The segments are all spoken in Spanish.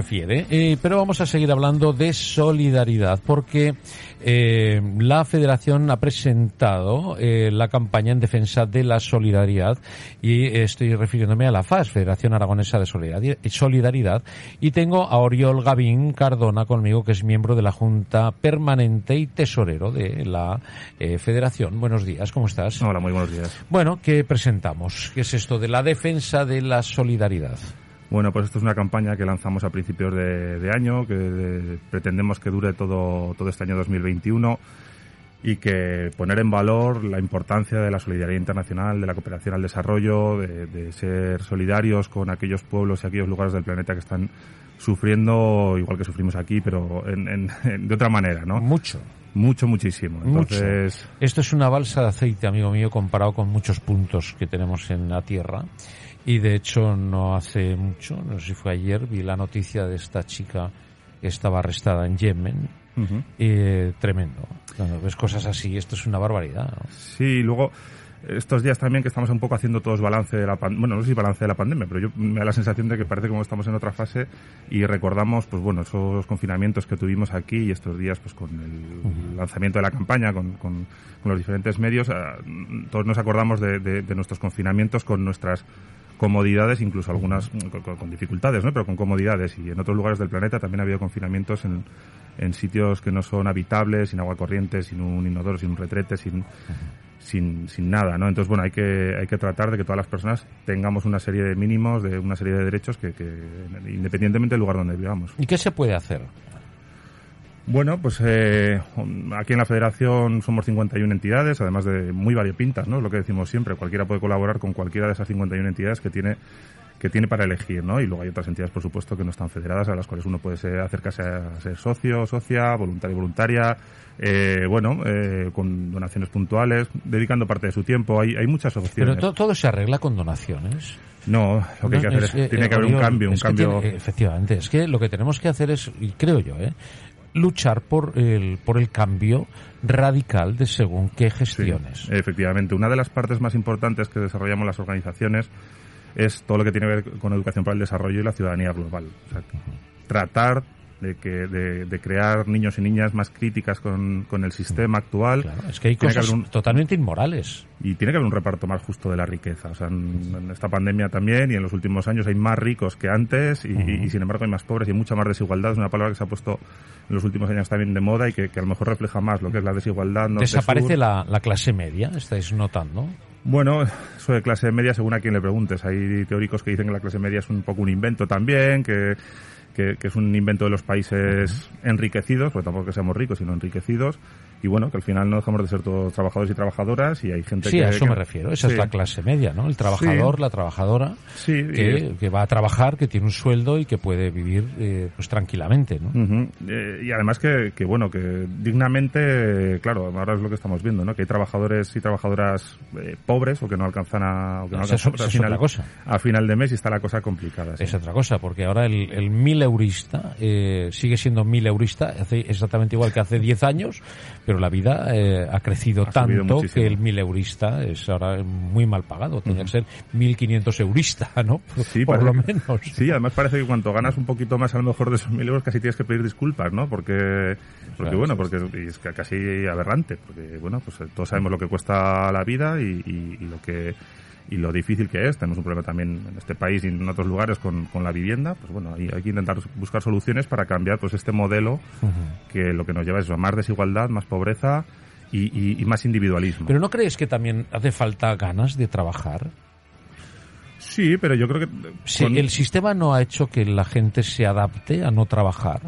refiere, eh, pero vamos a seguir hablando de solidaridad porque eh, la Federación ha presentado eh, la campaña en defensa de la solidaridad y estoy refiriéndome a la FAS, Federación Aragonesa de Solidaridad, y tengo a Oriol Gavín Cardona conmigo, que es miembro de la Junta Permanente y Tesorero de la Federación. Buenos días, ¿cómo estás? Hola, muy buenos días. Bueno, ¿qué presentamos? ¿Qué es esto de la defensa de la solidaridad? Bueno, pues esto es una campaña que lanzamos a principios de, año, que pretendemos que dure todo, todo este año 2021 y que poner en valor la importancia de la solidaridad internacional, de la cooperación al desarrollo, de, ser solidarios con aquellos pueblos y aquellos lugares del planeta que están sufriendo igual que sufrimos aquí, pero de otra manera, ¿no? Mucho. Mucho, muchísimo. Entonces... Esto es una balsa de aceite, amigo mío, comparado con muchos puntos que tenemos en la Tierra. Y de hecho no hace mucho, no sé si fue ayer, vi la noticia de esta chica que estaba arrestada en Yemen. y, tremendo. ves cosas así, esto es una barbaridad. Sí, luego estos días también que estamos un poco haciendo todos balance de la pandemia, bueno, no sé si balance de la pandemia, pero yo me da la sensación de que parece como estamos en otra fase y recordamos, pues bueno, esos confinamientos que tuvimos aquí y estos días, pues con el lanzamiento de la campaña, con, con, los diferentes medios, ah, todos nos acordamos de, de nuestros confinamientos con nuestras comodidades, incluso algunas con, dificultades, ¿no? pero con comodidades. Y en otros lugares del planeta también ha habido confinamientos en, en sitios que no son habitables, sin agua corriente, sin un inodoro, sin un retrete, sin, sin, sin nada, ¿no? Entonces, bueno, hay que, hay que tratar de que todas las personas tengamos una serie de mínimos, de una serie de derechos que, que independientemente del lugar donde vivamos. ¿Y qué se puede hacer? Bueno, pues eh, aquí en la Federación somos 51 entidades, además de muy variopintas, ¿no? Es lo que decimos siempre. Cualquiera puede colaborar con cualquiera de esas 51 entidades que tiene que tiene para elegir, ¿no? Y luego hay otras entidades, por supuesto, que no están federadas, a las cuales uno puede acercarse a ser socio, socia, voluntario, voluntaria, eh, bueno, eh, con donaciones puntuales, dedicando parte de su tiempo. Hay, hay muchas opciones. Pero todo se arregla con donaciones. No, lo que hay que hacer es, tiene que haber un cambio, un cambio. efectivamente, es que lo que tenemos que hacer es, creo yo, ¿eh? Luchar por el, por el cambio radical de según qué gestiones. efectivamente, una de las partes más importantes que desarrollamos las organizaciones es todo lo que tiene que ver con educación para el desarrollo y la ciudadanía global. O sea, tratar de, que, de, crear niños y niñas más críticas con, con el sistema actual. Claro, es que hay cosas totalmente inmorales. Y tiene que haber un reparto más justo de la riqueza. O sea, en, esta pandemia también y en los últimos años hay más ricos que antes y, sin embargo hay más pobres y mucha más desigualdad. Es una palabra que se ha puesto en los últimos años también de moda y que, a lo mejor refleja más lo que es la desigualdad. Desaparece la, la clase media, estáis notando. Bueno, eso de clase media según a quien le preguntes. Hay teóricos que dicen que la clase media es un poco un invento también, que que, es un invento de los países enriquecidos, porque tampoco que seamos ricos, sino enriquecidos, y bueno, que al final no dejamos de ser todos trabajadores y trabajadoras y hay gente sí, que... Sí, a eso me refiero. Esa es la clase media, ¿no? El trabajador, la trabajadora, que, que, va a trabajar, que tiene un sueldo y que puede vivir eh, pues tranquilamente, ¿no? Eh, y además que, que, bueno, que dignamente, claro, ahora es lo que estamos viendo, ¿no? Que hay trabajadores y trabajadoras eh, pobres o que no alcanzan a... que no alcanzan es, final, cosa. a final de mes y está la cosa complicada. Es otra cosa, porque ahora el, el mil eurista sigue siendo mil eurista, hace exactamente igual que hace 10 años, pero la vida eh, ha crecido tanto que el mil eurista es ahora muy mal pagado. Tiene que ser 1500 eurista, ¿no? Sí, por lo menos. Sí, además parece que cuando ganas un poquito más a lo mejor de esos mil euros casi tienes que pedir disculpas, ¿no? Porque, porque bueno, porque es casi aberrante, porque bueno, pues todos sabemos lo que cuesta la vida y lo que y lo difícil que es. Tenemos un problema también en este país y en otros lugares con, con la vivienda. Pues bueno, hay, hay, que intentar buscar soluciones para cambiar pues este modelo que lo que nos lleva es a más desigualdad, más pobreza y, y, más individualismo. Pero ¿no crees que también hace falta ganas de trabajar? Sí, pero yo creo que... Sí, el sistema no ha hecho que la gente se adapte a no trabajar.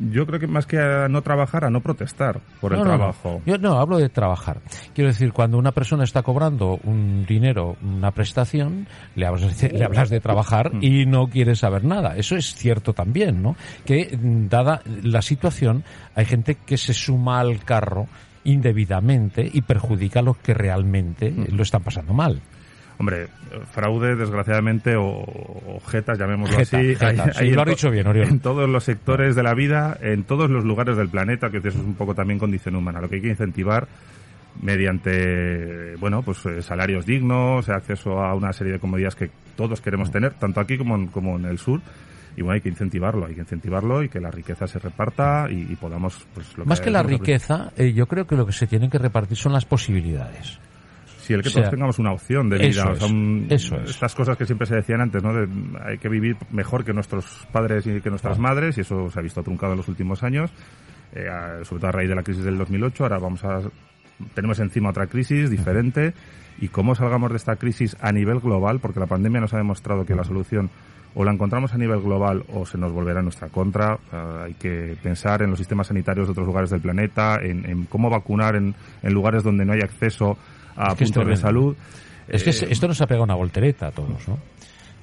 Yo creo que más que a no trabajar, a no protestar por el trabajo. Yo no, hablo de trabajar. Quiero decir, cuando una persona está cobrando un dinero, una prestación, le hablas, le hablas de trabajar mm. y no quiere saber nada. Eso es cierto también, ¿no? Que dada la situación, hay gente que se suma al carro indebidamente y perjudica a los que realmente mm. lo están pasando mal. Hombre, fraude, desgraciadamente, o objetas, llamémoslo así. Hay, lo ha dicho bien, Oriol. En todos los sectores de la vida, en todos los lugares del planeta, que eso es un poco también condición humana. Lo que hay que incentivar mediante, bueno, pues eh, salarios dignos, acceso a una serie de comodidades que todos queremos tener, tanto aquí como en, como en el sur. y bueno, hay que incentivarlo, hay que incentivarlo y que la riqueza se reparta y, podamos, pues, lo Más que, la riqueza, eh, yo creo que lo que se tienen que repartir son las posibilidades. Sí, el que todos tengamos una opción de vida. Eso, es, Estas cosas que siempre se decían antes, ¿no? De, hay que vivir mejor que nuestros padres y que nuestras madres, y eso se ha visto truncado en los últimos años, eh, sobre todo a raíz de la crisis del 2008. Ahora vamos a tenemos encima otra crisis diferente y cómo salgamos de esta crisis a nivel global, porque la pandemia nos ha demostrado que la solución o la encontramos a nivel global o se nos volverá en nuestra contra. hay que pensar en los sistemas sanitarios de otros lugares del planeta, en, cómo vacunar en, lugares donde no hay acceso a puntos de salud. Es que eh, esto nos ha pegado una voltereta a todos, ¿no?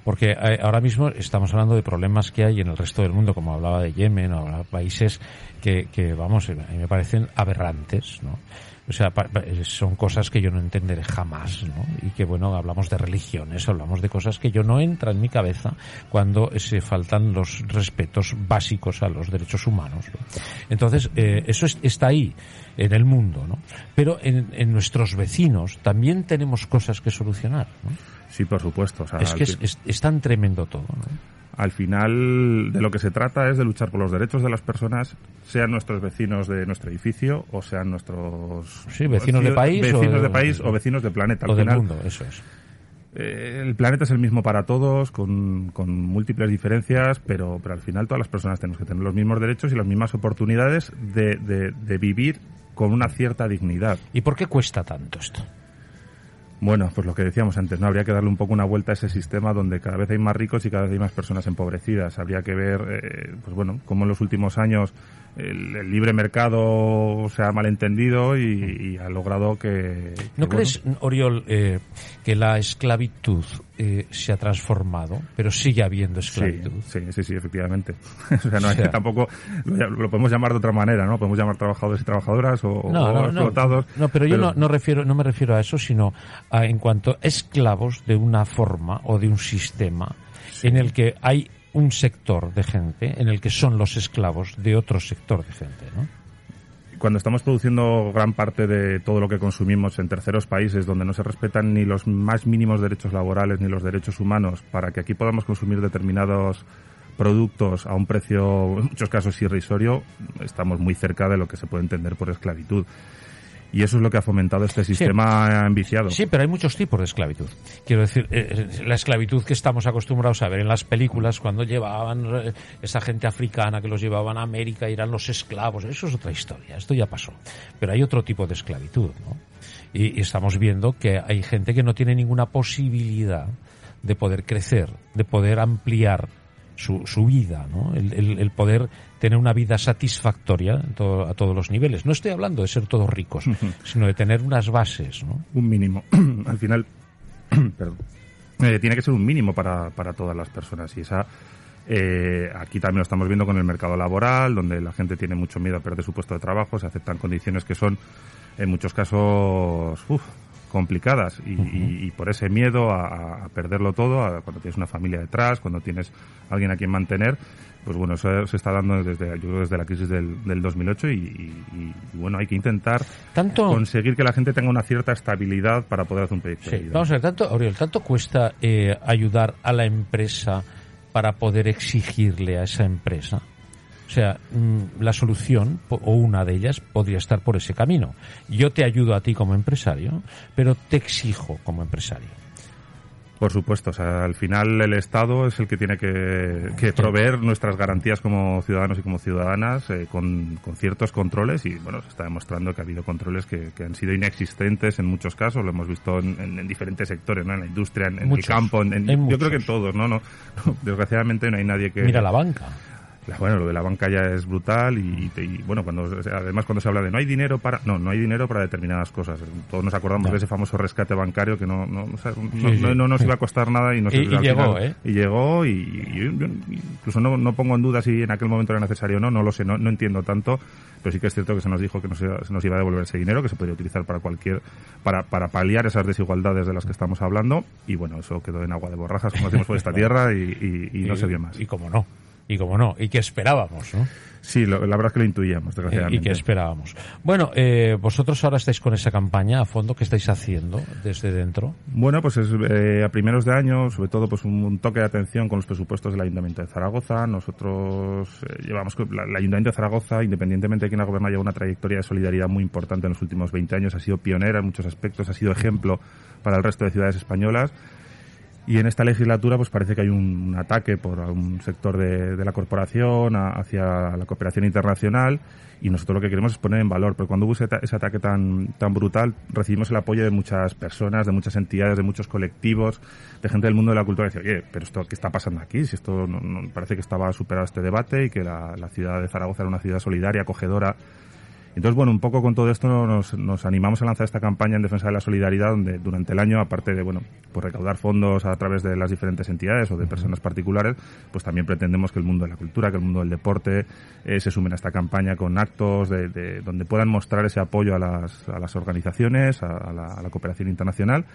Porque eh, ahora mismo estamos hablando de problemas que hay en el resto del mundo, como hablaba de Yemen o países que, que vamos, a mí me parecen aberrantes, ¿no? O sea, son cosas que yo no entenderé jamás, ¿no? Y que, bueno, hablamos de religiones, hablamos de cosas que yo no entra en mi cabeza cuando se faltan los respetos básicos a los derechos humanos. Entonces, eh, eso está ahí, en el mundo, ¿no? Pero en, en, nuestros vecinos también tenemos cosas que solucionar, ¿no? Sí, por supuesto. es que es, es, tan tremendo todo, ¿no? Al final de lo que se trata es de luchar por los derechos de las personas, sean nuestros vecinos de nuestro edificio o sean nuestros sí, vecinos de país, vecinos o de, país o vecinos de planeta. o del mundo, eso es. Eh, el planeta es el mismo para todos, con, con múltiples diferencias, pero, pero al final todas las personas tenemos que tener los mismos derechos y las mismas oportunidades de, de, de vivir con una cierta dignidad. ¿Y por qué cuesta tanto esto? Bueno, pues lo que decíamos antes, ¿no? Habría que darle un poco una vuelta a ese sistema donde cada vez hay más ricos y cada vez hay más personas empobrecidas. Habría que ver, eh, pues bueno, cómo en los últimos años el, libre mercado se ha malentendido y, ha logrado que... ¿No crees, Oriol, eh, que la esclavitud eh, se ha transformado, pero sigue habiendo esclavitud? Sí, sí, sí, efectivamente. o sea, no, que tampoco lo, podemos llamar de otra manera, ¿no? Podemos llamar trabajadores y trabajadoras o, explotados. No, pero, yo no, refiero, no me refiero a eso, sino en cuanto a esclavos de una forma o de un sistema en el que hay un sector de gente en el que son los esclavos de otro sector de gente, ¿no? Cuando estamos produciendo gran parte de todo lo que consumimos en terceros países donde no se respetan ni los más mínimos derechos laborales ni los derechos humanos para que aquí podamos consumir determinados productos a un precio en muchos casos irrisorio, estamos muy cerca de lo que se puede entender por esclavitud. Y eso es lo que ha fomentado este sistema enviciado. Sí, pero hay muchos tipos de esclavitud. Quiero decir, eh, eh, la esclavitud que estamos acostumbrados a ver en las películas cuando llevaban eh, esa gente africana que los llevaban a América y eran los esclavos. Eso es otra historia, esto ya pasó. Pero hay otro tipo de esclavitud, ¿no? Y, estamos viendo que hay gente que no tiene ninguna posibilidad de poder crecer, de poder ampliar su, su vida, ¿no? el poder tener una vida satisfactoria a todos los niveles. No estoy hablando de ser todos ricos, sino de tener unas bases. ¿no? Un mínimo. Al final, perdón, eh, tiene que ser un mínimo para, para todas las personas y esa eh, aquí también lo estamos viendo con el mercado laboral, donde la gente tiene mucho miedo a perder su puesto de trabajo, se aceptan condiciones que son en muchos casos complicadas y, por ese miedo a, perderlo todo, cuando tienes una familia detrás, cuando tienes alguien a quien mantener, pues bueno, eso se está dando desde, yo desde la crisis del, del 2008 y, bueno, hay que intentar conseguir que la gente tenga una cierta estabilidad para poder hacer un proyecto. Sí, vamos a ver, tanto, Auriel, ¿tanto cuesta eh, ayudar a la empresa para poder exigirle a esa empresa? O sea, mm, la solución, o una de ellas, podría estar por ese camino. Yo te ayudo a ti como empresario, pero te exijo como empresario. Por supuesto, o sea, al final el Estado es el que tiene que, proveer nuestras garantías como ciudadanos y como ciudadanas eh, con, ciertos controles y bueno, se está demostrando que ha habido controles que, han sido inexistentes en muchos casos, lo hemos visto en, diferentes sectores, ¿no? en la industria, en, el campo, en, yo creo que en todos, ¿no? no Desgraciadamente no hay nadie que... Mira la banca bueno, lo de la banca ya es brutal y, bueno, cuando además cuando se habla de no hay dinero para no, no hay dinero para determinadas cosas. Todos nos acordamos de ese famoso rescate bancario que no no, no, nos iba a costar nada y, y, llegó, ¿eh? y llegó y, incluso no, no pongo en duda si en aquel momento era necesario o no, no lo sé, no, no entiendo tanto, pero sí que es cierto que se nos dijo que nos se nos iba a devolver ese dinero que se podría utilizar para cualquier para para paliar esas desigualdades de las que estamos hablando y bueno, eso quedó en agua de borrajas como decimos por esta tierra y, no se vio más. Y cómo no y como no, y que esperábamos, ¿no? Sí, la verdad es que lo intuíamos, desgraciadamente. Y que esperábamos. Bueno, eh, vosotros ahora estáis con esa campaña a fondo, ¿qué estáis haciendo desde dentro? Bueno, pues es, eh, a primeros de año, sobre todo pues un, toque de atención con los presupuestos del Ayuntamiento de Zaragoza. Nosotros eh, llevamos, el Ayuntamiento de Zaragoza, independientemente de quién ha gobernado, lleva una trayectoria de solidaridad muy importante en los últimos 20 años, ha sido pionera en muchos aspectos, ha sido ejemplo para el resto de ciudades españolas y en esta legislatura pues parece que hay un, ataque por un sector de, la corporación hacia la cooperación internacional y nosotros lo que queremos es poner en valor, porque cuando hubo ese, ataque tan, tan brutal recibimos el apoyo de muchas personas, de muchas entidades, de muchos colectivos, de gente del mundo de la cultura que decía, oye, pero esto qué está pasando aquí, si esto no, parece que estaba superado este debate y que la, la ciudad de Zaragoza era una ciudad solidaria, acogedora entonces, bueno, un poco con todo esto nos, nos, animamos a lanzar esta campaña en defensa de la solidaridad, donde durante el año, aparte de, bueno, pues recaudar fondos a través de las diferentes entidades o de personas particulares, pues también pretendemos que el mundo de la cultura, que el mundo del deporte eh, se sumen a esta campaña con actos de, donde puedan mostrar ese apoyo a las, a las organizaciones, a, la, cooperación internacional.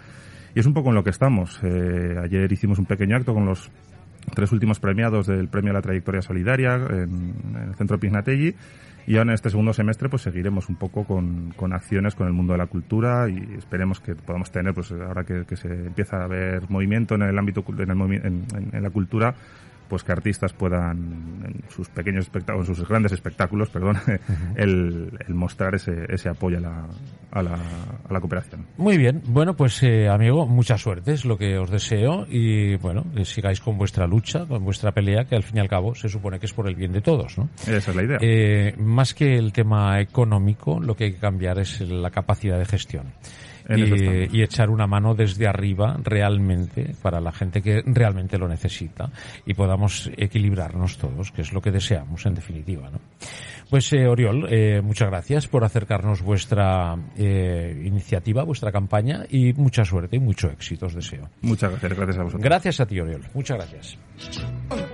Y es un poco en lo que estamos. Eh, ayer hicimos un pequeño acto con los tres últimos premiados del Premio a la Trayectoria Solidaria en, en el Centro Pignatelli y ahora en este segundo semestre pues seguiremos un poco con, con acciones con el mundo de la cultura y esperemos que podamos tener, pues ahora que, se empieza a ver movimiento en el ámbito, en, el, en la cultura, pues que artistas puedan en sus pequeños espectáculos, en sus grandes espectáculos, perdón, el, mostrar ese, ese apoyo a la, a, la, a la cooperación. Muy bien, bueno, pues eh, amigo, mucha suerte es lo que os deseo y bueno, que sigáis con vuestra lucha, con vuestra pelea, que al fin y al cabo se supone que es por el bien de todos, ¿no? Esa es la idea. Eh, más que el tema económico, lo que hay que cambiar es la capacidad de gestión y, echar una mano desde arriba realmente para la gente que realmente lo necesita y podamos equilibrarnos todos, que es lo que deseamos en definitiva. ¿no? Pues eh, Oriol, eh, muchas gracias por acercarnos vuestra eh, iniciativa, vuestra campaña y mucha suerte y mucho éxito os deseo. Muchas gracias, gracias a vosotros. Gracias a ti Oriol, muchas gracias.